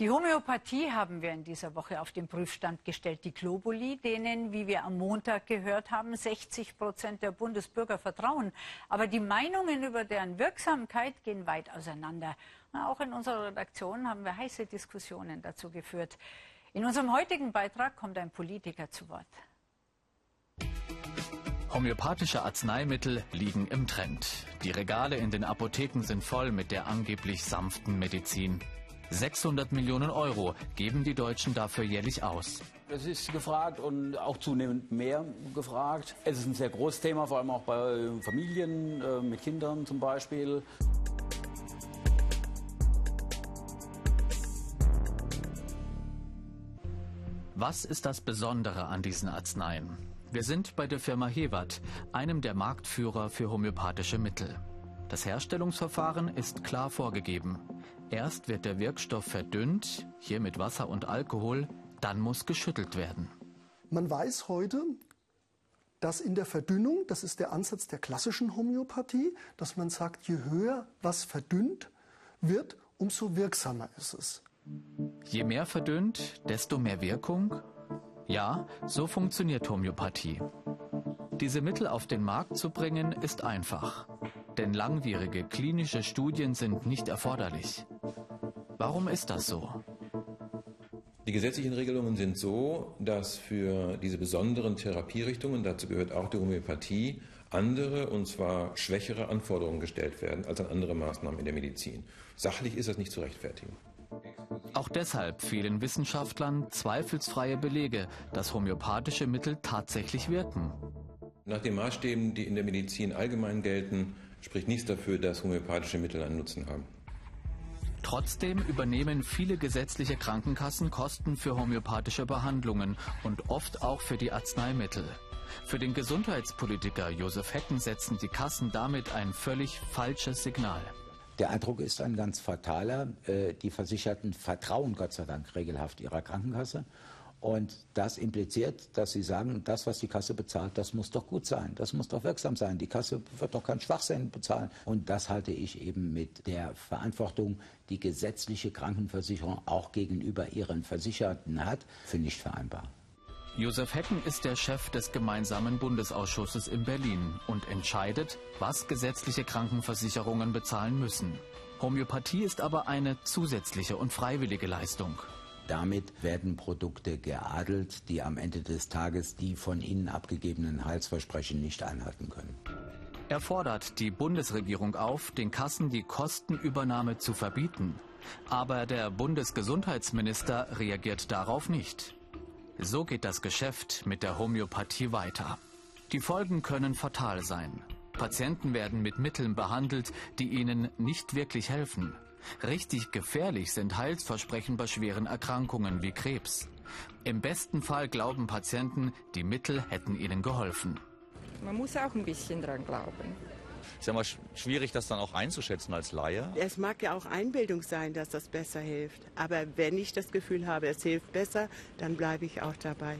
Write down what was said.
Die Homöopathie haben wir in dieser Woche auf den Prüfstand gestellt. Die Globuli, denen, wie wir am Montag gehört haben, 60 Prozent der Bundesbürger vertrauen. Aber die Meinungen über deren Wirksamkeit gehen weit auseinander. Auch in unserer Redaktion haben wir heiße Diskussionen dazu geführt. In unserem heutigen Beitrag kommt ein Politiker zu Wort. Homöopathische Arzneimittel liegen im Trend. Die Regale in den Apotheken sind voll mit der angeblich sanften Medizin. 600 Millionen Euro geben die Deutschen dafür jährlich aus. Es ist gefragt und auch zunehmend mehr gefragt. Es ist ein sehr großes Thema, vor allem auch bei Familien äh, mit Kindern zum Beispiel. Was ist das Besondere an diesen Arzneien? Wir sind bei der Firma Hewat, einem der Marktführer für homöopathische Mittel. Das Herstellungsverfahren ist klar vorgegeben. Erst wird der Wirkstoff verdünnt, hier mit Wasser und Alkohol, dann muss geschüttelt werden. Man weiß heute, dass in der Verdünnung, das ist der Ansatz der klassischen Homöopathie, dass man sagt, je höher was verdünnt wird, umso wirksamer ist es. Je mehr verdünnt, desto mehr Wirkung? Ja, so funktioniert Homöopathie. Diese Mittel auf den Markt zu bringen, ist einfach. Denn langwierige klinische Studien sind nicht erforderlich. Warum ist das so? Die gesetzlichen Regelungen sind so, dass für diese besonderen Therapierichtungen, dazu gehört auch die Homöopathie, andere und zwar schwächere Anforderungen gestellt werden als an andere Maßnahmen in der Medizin. Sachlich ist das nicht zu rechtfertigen. Auch deshalb fehlen Wissenschaftlern zweifelsfreie Belege, dass homöopathische Mittel tatsächlich wirken. Nach den Maßstäben, die in der Medizin allgemein gelten, spricht nichts dafür, dass homöopathische Mittel einen Nutzen haben. Trotzdem übernehmen viele gesetzliche Krankenkassen Kosten für homöopathische Behandlungen und oft auch für die Arzneimittel. Für den Gesundheitspolitiker Josef Hecken setzen die Kassen damit ein völlig falsches Signal. Der Eindruck ist ein ganz fataler. Äh, die Versicherten vertrauen Gott sei Dank regelhaft ihrer Krankenkasse und das impliziert, dass Sie sagen, das, was die Kasse bezahlt, das muss doch gut sein, das muss doch wirksam sein. Die Kasse wird doch keinen Schwachsinn bezahlen. Und das halte ich eben mit der Verantwortung, die gesetzliche Krankenversicherung auch gegenüber ihren Versicherten hat, für nicht vereinbar. Josef Hecken ist der Chef des gemeinsamen Bundesausschusses in Berlin und entscheidet, was gesetzliche Krankenversicherungen bezahlen müssen. Homöopathie ist aber eine zusätzliche und freiwillige Leistung. Damit werden Produkte geadelt, die am Ende des Tages die von ihnen abgegebenen Heilsversprechen nicht einhalten können. Er fordert die Bundesregierung auf, den Kassen die Kostenübernahme zu verbieten. Aber der Bundesgesundheitsminister reagiert darauf nicht. So geht das Geschäft mit der Homöopathie weiter. Die Folgen können fatal sein. Patienten werden mit Mitteln behandelt, die ihnen nicht wirklich helfen. Richtig gefährlich sind Heilsversprechen bei schweren Erkrankungen wie Krebs. Im besten Fall glauben Patienten, die Mittel hätten ihnen geholfen. Man muss auch ein bisschen dran glauben. Ist ja mal schwierig, das dann auch einzuschätzen als Laie. Es mag ja auch Einbildung sein, dass das besser hilft. Aber wenn ich das Gefühl habe, es hilft besser, dann bleibe ich auch dabei.